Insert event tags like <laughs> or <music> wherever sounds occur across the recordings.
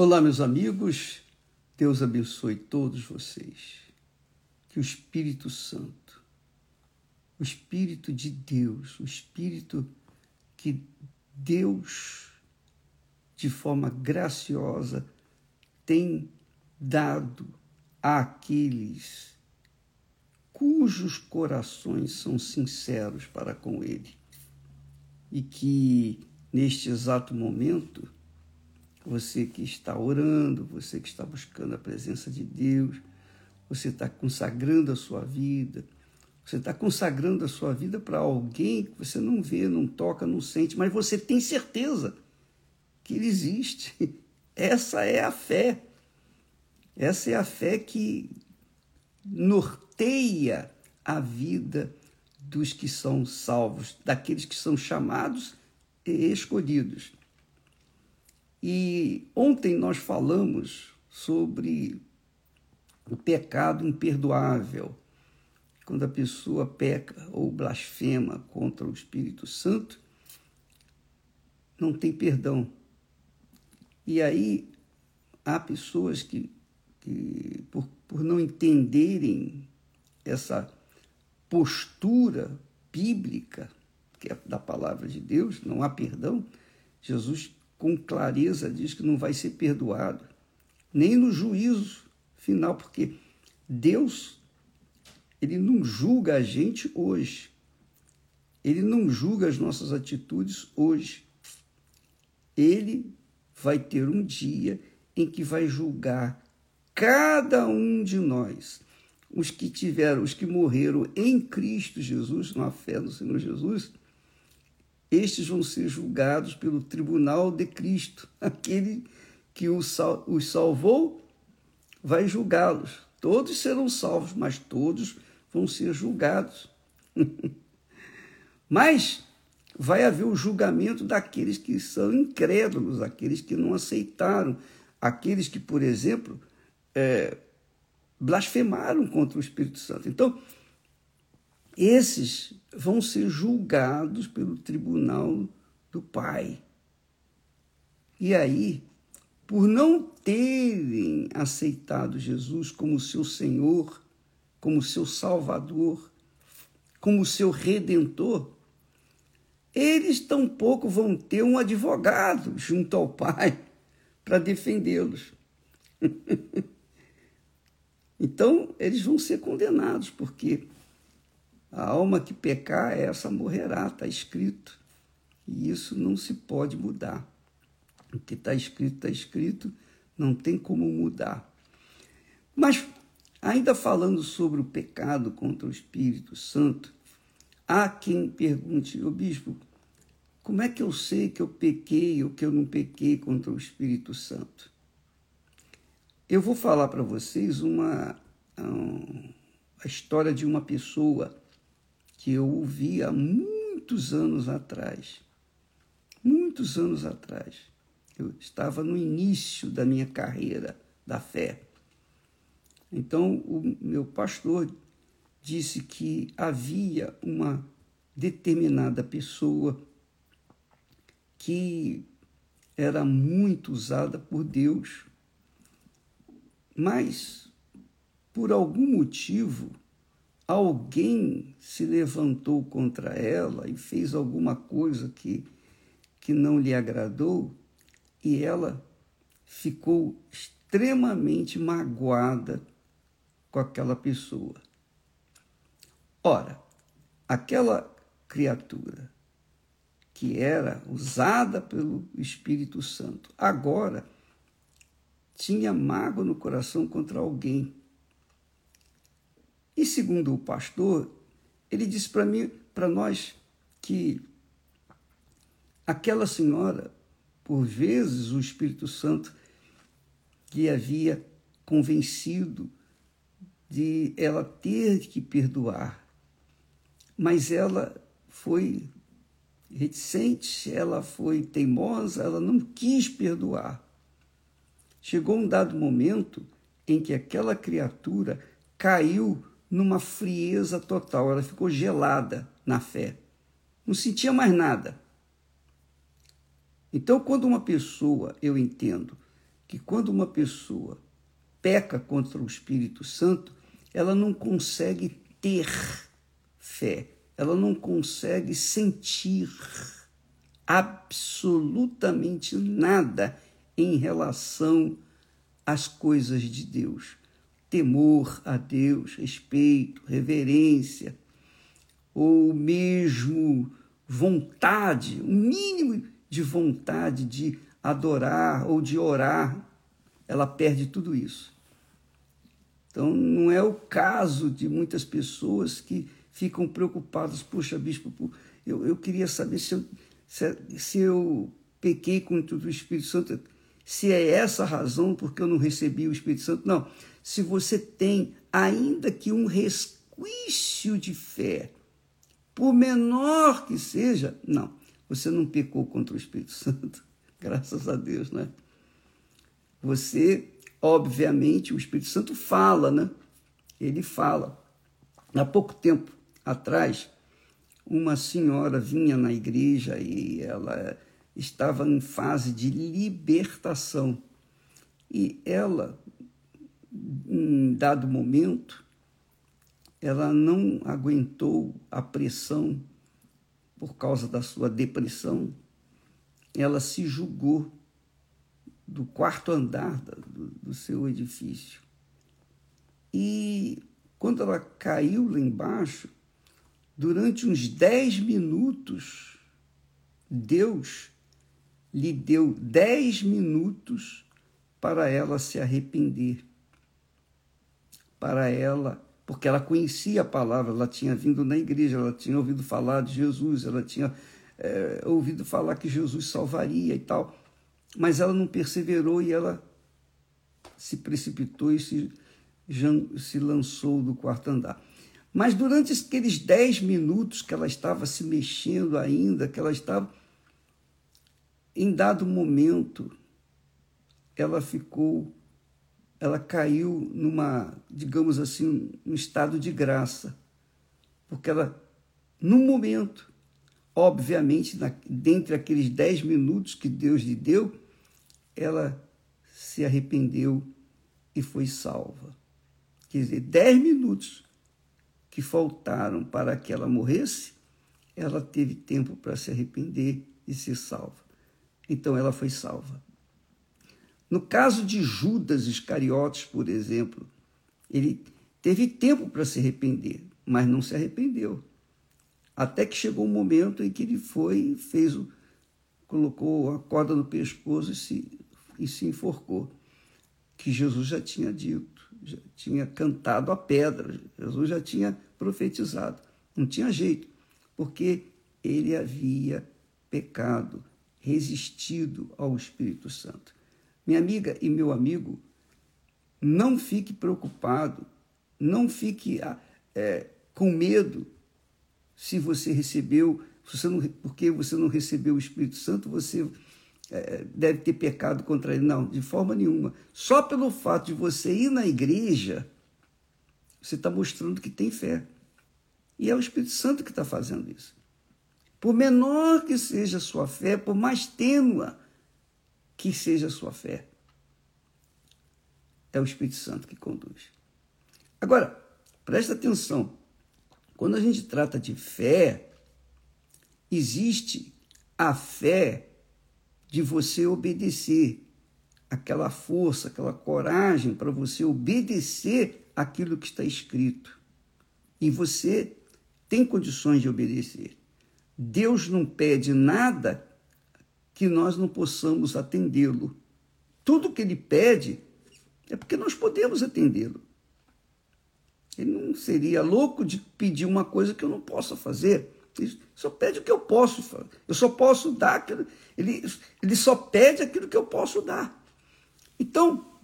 Olá, meus amigos, Deus abençoe todos vocês. Que o Espírito Santo, o Espírito de Deus, o Espírito que Deus, de forma graciosa, tem dado àqueles cujos corações são sinceros para com Ele. E que, neste exato momento, você que está orando, você que está buscando a presença de Deus, você está consagrando a sua vida, você está consagrando a sua vida para alguém que você não vê, não toca, não sente, mas você tem certeza que ele existe. <laughs> Essa é a fé. Essa é a fé que norteia a vida dos que são salvos, daqueles que são chamados e escolhidos. E ontem nós falamos sobre o pecado imperdoável. Quando a pessoa peca ou blasfema contra o Espírito Santo, não tem perdão. E aí há pessoas que, que por, por não entenderem essa postura bíblica, que é da palavra de Deus, não há perdão, Jesus com clareza diz que não vai ser perdoado, nem no juízo final, porque Deus, ele não julga a gente hoje. Ele não julga as nossas atitudes hoje. Ele vai ter um dia em que vai julgar cada um de nós. Os que tiveram, os que morreram em Cristo Jesus, na fé no Senhor Jesus, estes vão ser julgados pelo tribunal de Cristo. Aquele que os salvou vai julgá-los. Todos serão salvos, mas todos vão ser julgados. <laughs> mas vai haver o julgamento daqueles que são incrédulos, aqueles que não aceitaram, aqueles que, por exemplo, é, blasfemaram contra o Espírito Santo. Então, esses vão ser julgados pelo tribunal do Pai. E aí, por não terem aceitado Jesus como seu Senhor, como seu Salvador, como seu Redentor, eles tampouco vão ter um advogado junto ao Pai <laughs> para defendê-los. <laughs> então, eles vão ser condenados, porque a alma que pecar, essa morrerá, está escrito. E isso não se pode mudar. O que está escrito, está escrito, não tem como mudar. Mas, ainda falando sobre o pecado contra o Espírito Santo, há quem pergunte, o bispo, como é que eu sei que eu pequei ou que eu não pequei contra o Espírito Santo? Eu vou falar para vocês uma, uma, a história de uma pessoa que eu ouvi há muitos anos atrás. Muitos anos atrás. Eu estava no início da minha carreira da fé. Então, o meu pastor disse que havia uma determinada pessoa que era muito usada por Deus, mas por algum motivo alguém se levantou contra ela e fez alguma coisa que, que não lhe agradou e ela ficou extremamente magoada com aquela pessoa. Ora, aquela criatura que era usada pelo Espírito Santo, agora tinha mágoa no coração contra alguém e segundo o pastor, ele disse para mim, para nós, que aquela senhora, por vezes o Espírito Santo lhe havia convencido de ela ter que perdoar, mas ela foi reticente, ela foi teimosa, ela não quis perdoar. Chegou um dado momento em que aquela criatura caiu numa frieza total. Ela ficou gelada na fé. Não sentia mais nada. Então, quando uma pessoa, eu entendo, que quando uma pessoa peca contra o Espírito Santo, ela não consegue ter fé, ela não consegue sentir absolutamente nada em relação às coisas de Deus. Temor a Deus, respeito, reverência, ou mesmo vontade, um mínimo de vontade de adorar ou de orar, ela perde tudo isso. Então, não é o caso de muitas pessoas que ficam preocupadas. Puxa, bispo, eu, eu queria saber se eu, se, se eu pequei contra o Espírito Santo, se é essa a razão porque eu não recebi o Espírito Santo. Não. Se você tem, ainda que um resquício de fé, por menor que seja, não, você não pecou contra o Espírito Santo, <laughs> graças a Deus, né? Você, obviamente, o Espírito Santo fala, né? Ele fala. Há pouco tempo atrás, uma senhora vinha na igreja e ela estava em fase de libertação. E ela, em dado momento, ela não aguentou a pressão por causa da sua depressão. Ela se julgou do quarto andar do, do seu edifício. E quando ela caiu lá embaixo, durante uns dez minutos, Deus lhe deu dez minutos para ela se arrepender, para ela porque ela conhecia a palavra, ela tinha vindo na igreja, ela tinha ouvido falar de Jesus, ela tinha é, ouvido falar que Jesus salvaria e tal, mas ela não perseverou e ela se precipitou e se, se lançou do quarto andar. Mas durante aqueles dez minutos que ela estava se mexendo ainda, que ela estava, em dado momento, ela ficou ela caiu numa, digamos assim, um estado de graça, porque ela, num momento, obviamente, na, dentre aqueles dez minutos que Deus lhe deu, ela se arrependeu e foi salva. Quer dizer, dez minutos que faltaram para que ela morresse, ela teve tempo para se arrepender e ser salva. Então ela foi salva. No caso de Judas Iscariotes, por exemplo, ele teve tempo para se arrepender, mas não se arrependeu. Até que chegou um momento em que ele foi, fez o, colocou a corda no pescoço e se, e se enforcou. Que Jesus já tinha dito, já tinha cantado a pedra, Jesus já tinha profetizado. Não tinha jeito, porque ele havia pecado, resistido ao Espírito Santo. Minha amiga e meu amigo, não fique preocupado, não fique ah, é, com medo se você recebeu, se você não, porque você não recebeu o Espírito Santo, você é, deve ter pecado contra ele. Não, de forma nenhuma. Só pelo fato de você ir na igreja, você está mostrando que tem fé. E é o Espírito Santo que está fazendo isso. Por menor que seja a sua fé, por mais tênua que seja a sua fé. É o Espírito Santo que conduz. Agora, presta atenção. Quando a gente trata de fé, existe a fé de você obedecer, aquela força, aquela coragem para você obedecer aquilo que está escrito. E você tem condições de obedecer. Deus não pede nada que nós não possamos atendê-lo. Tudo que ele pede é porque nós podemos atendê-lo. Ele não seria louco de pedir uma coisa que eu não possa fazer. Ele só pede o que eu posso fazer. Eu só posso dar aquilo. Ele, ele só pede aquilo que eu posso dar. Então,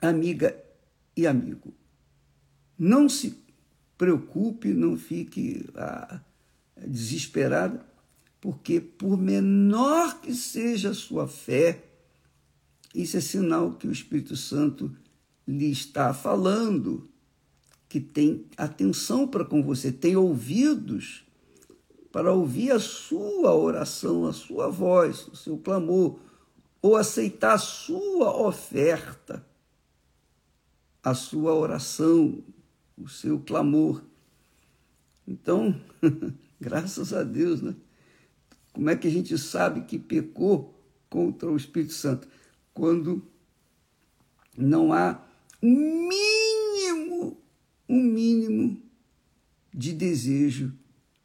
amiga e amigo, não se preocupe, não fique ah, desesperado porque por menor que seja a sua fé, isso é sinal que o Espírito Santo lhe está falando, que tem atenção para com você, tem ouvidos para ouvir a sua oração, a sua voz, o seu clamor, ou aceitar a sua oferta, a sua oração, o seu clamor. Então, <laughs> graças a Deus, né? Como é que a gente sabe que pecou contra o Espírito Santo? Quando não há um mínimo, um mínimo de desejo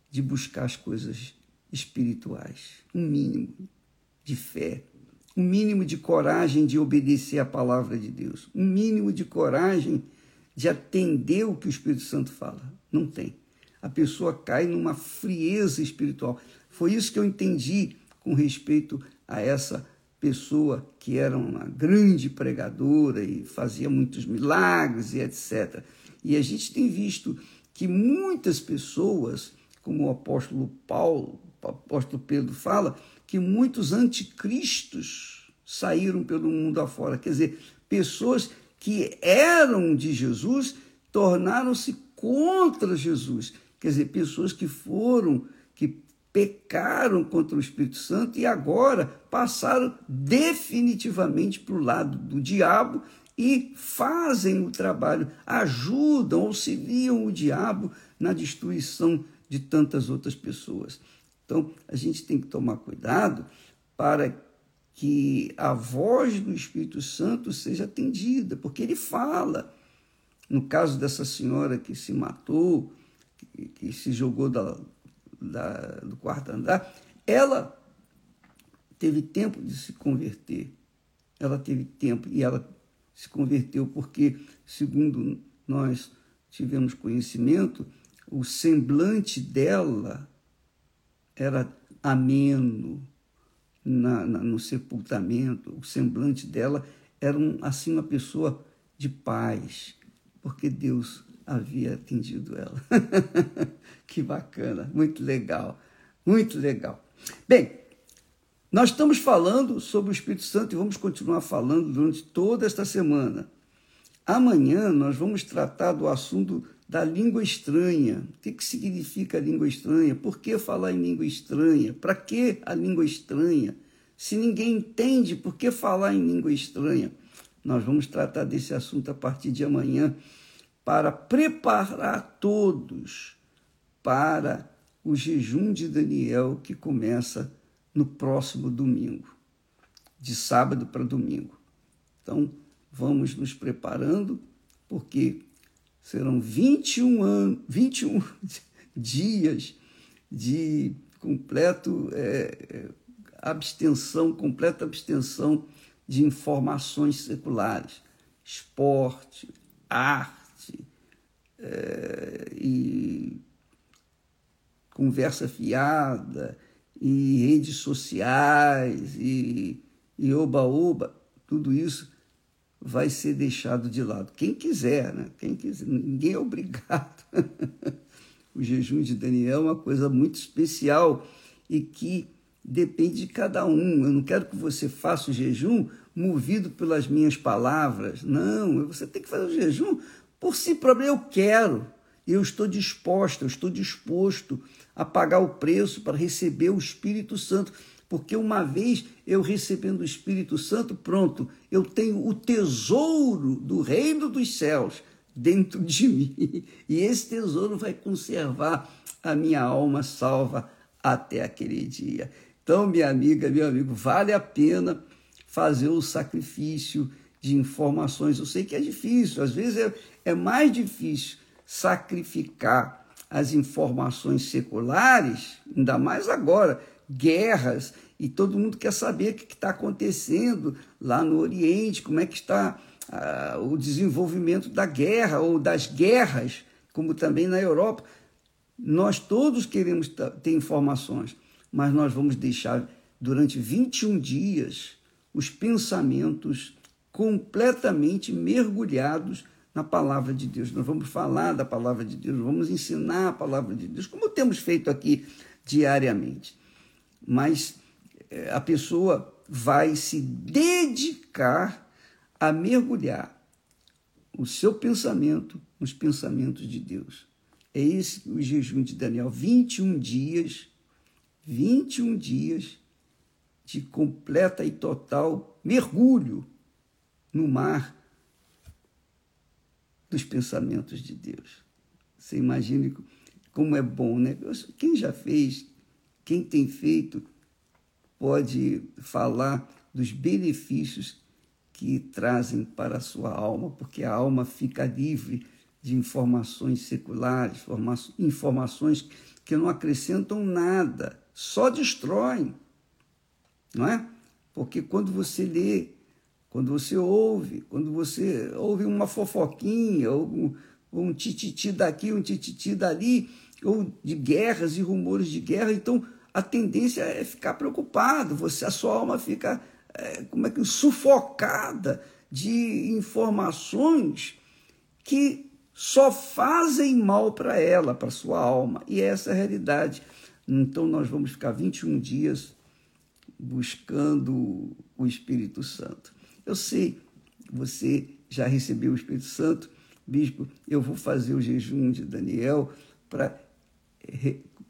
de buscar as coisas espirituais, um mínimo de fé, um mínimo de coragem de obedecer à palavra de Deus, um mínimo de coragem de atender o que o Espírito Santo fala. Não tem. A pessoa cai numa frieza espiritual. Foi isso que eu entendi com respeito a essa pessoa que era uma grande pregadora e fazia muitos milagres e etc. E a gente tem visto que muitas pessoas, como o apóstolo Paulo, o apóstolo Pedro fala, que muitos anticristos saíram pelo mundo afora. Quer dizer, pessoas que eram de Jesus tornaram-se contra Jesus. Quer dizer, pessoas que foram, que pecaram contra o Espírito Santo e agora passaram definitivamente para o lado do diabo e fazem o trabalho, ajudam, auxiliam o diabo na destruição de tantas outras pessoas. Então, a gente tem que tomar cuidado para que a voz do Espírito Santo seja atendida, porque ele fala. No caso dessa senhora que se matou, que, se jogou da, da, do quarto andar, ela teve tempo de se converter. Ela teve tempo e ela se converteu porque, segundo nós tivemos conhecimento, o semblante dela era ameno na, na, no sepultamento, o semblante dela era um, assim uma pessoa de paz, porque Deus havia atendido ela. <laughs> que bacana, muito legal, muito legal. Bem, nós estamos falando sobre o Espírito Santo e vamos continuar falando durante toda esta semana. Amanhã nós vamos tratar do assunto da língua estranha. O que, que significa língua estranha? Por que falar em língua estranha? Para que a língua estranha? Se ninguém entende, por que falar em língua estranha? Nós vamos tratar desse assunto a partir de amanhã para preparar todos para o jejum de Daniel que começa no próximo domingo, de sábado para domingo. Então, vamos nos preparando, porque serão 21, anos, 21 dias de completo é, abstenção, completa abstenção de informações seculares, esporte, arte é, e conversa fiada e redes sociais e, e oba-oba, tudo isso vai ser deixado de lado. Quem quiser, né? Quem quiser, ninguém é obrigado. <laughs> o jejum de Daniel é uma coisa muito especial e que depende de cada um. Eu não quero que você faça o jejum movido pelas minhas palavras. Não, você tem que fazer o jejum por si próprio. Eu quero, eu estou disposto, eu estou disposto a pagar o preço para receber o Espírito Santo porque uma vez eu recebendo o Espírito Santo, pronto, eu tenho o tesouro do reino dos céus dentro de mim. E esse tesouro vai conservar a minha alma salva até aquele dia. Então, minha amiga, meu amigo, vale a pena fazer o sacrifício de informações. Eu sei que é difícil, às vezes é, é mais difícil sacrificar as informações seculares, ainda mais agora guerras e todo mundo quer saber o que está acontecendo lá no Oriente, como é que está ah, o desenvolvimento da guerra ou das guerras, como também na Europa. Nós todos queremos ter informações, mas nós vamos deixar durante 21 dias os pensamentos completamente mergulhados na palavra de Deus. Nós vamos falar da palavra de Deus, vamos ensinar a palavra de Deus, como temos feito aqui diariamente mas eh, a pessoa vai se dedicar a mergulhar o seu pensamento nos pensamentos de Deus. É esse o jejum de Daniel, 21 dias, 21 dias de completa e total mergulho no mar dos pensamentos de Deus. Você imagine como é bom, né? Quem já fez, quem tem feito, pode falar dos benefícios que trazem para a sua alma, porque a alma fica livre de informações seculares, informações que não acrescentam nada, só destroem, não é? Porque quando você lê, quando você ouve, quando você ouve uma fofoquinha, ou um, um tititi daqui, um tititi dali, ou de guerras e rumores de guerra, então a tendência é ficar preocupado, você a sua alma fica é, como é que sufocada de informações que só fazem mal para ela, para sua alma. E essa é a realidade. Então nós vamos ficar 21 dias buscando o Espírito Santo. Eu sei, você já recebeu o Espírito Santo, bispo, eu vou fazer o jejum de Daniel para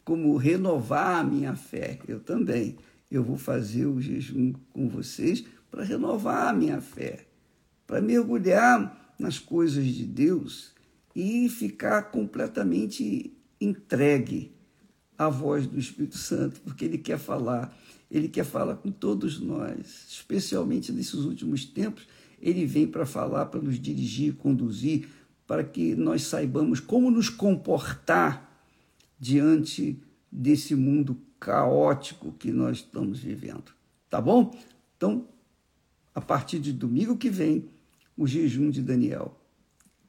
como renovar a minha fé. Eu também. Eu vou fazer o jejum com vocês para renovar a minha fé, para mergulhar nas coisas de Deus e ficar completamente entregue à voz do Espírito Santo, porque ele quer falar, ele quer falar com todos nós, especialmente nesses últimos tempos, ele vem para falar, para nos dirigir, conduzir, para que nós saibamos como nos comportar diante desse mundo caótico que nós estamos vivendo. Tá bom? Então, a partir de domingo que vem, o jejum de Daniel.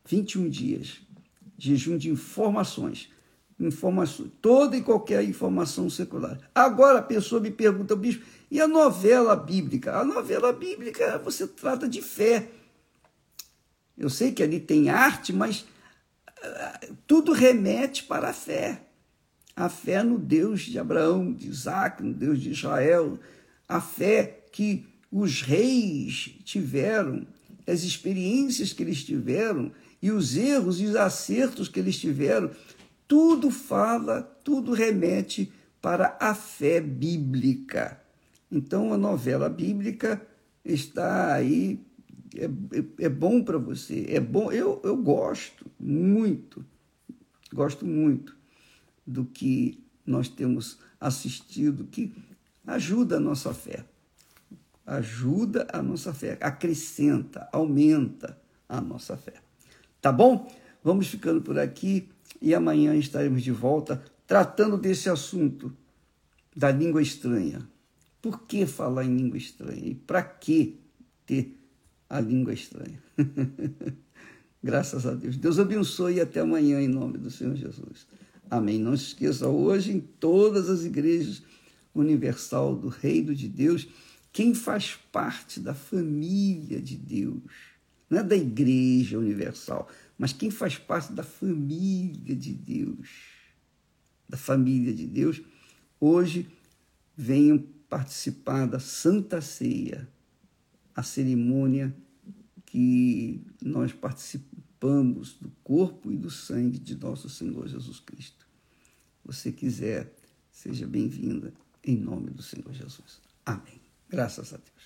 21 dias. Jejum de informações. Informações, toda e qualquer informação secular. Agora a pessoa me pergunta, bispo, e a novela bíblica? A novela bíblica você trata de fé. Eu sei que ali tem arte, mas uh, tudo remete para a fé a fé no Deus de Abraão, de Isaac, no Deus de Israel, a fé que os reis tiveram, as experiências que eles tiveram e os erros e os acertos que eles tiveram, tudo fala, tudo remete para a fé bíblica. Então a novela bíblica está aí, é, é, é bom para você, é bom, eu, eu gosto muito, gosto muito do que nós temos assistido, que ajuda a nossa fé. Ajuda a nossa fé, acrescenta, aumenta a nossa fé. Tá bom? Vamos ficando por aqui e amanhã estaremos de volta tratando desse assunto da língua estranha. Por que falar em língua estranha? E para que ter a língua estranha? <laughs> Graças a Deus. Deus abençoe e até amanhã em nome do Senhor Jesus. Amém. Não se esqueça, hoje em todas as igrejas universal do Reino de Deus, quem faz parte da família de Deus, não é da igreja universal, mas quem faz parte da família de Deus, da família de Deus, hoje venham participar da Santa Ceia, a cerimônia que nós participamos do corpo e do sangue de nosso Senhor Jesus Cristo. Você quiser, seja bem-vinda em nome do Senhor Jesus. Amém. Graças a Deus.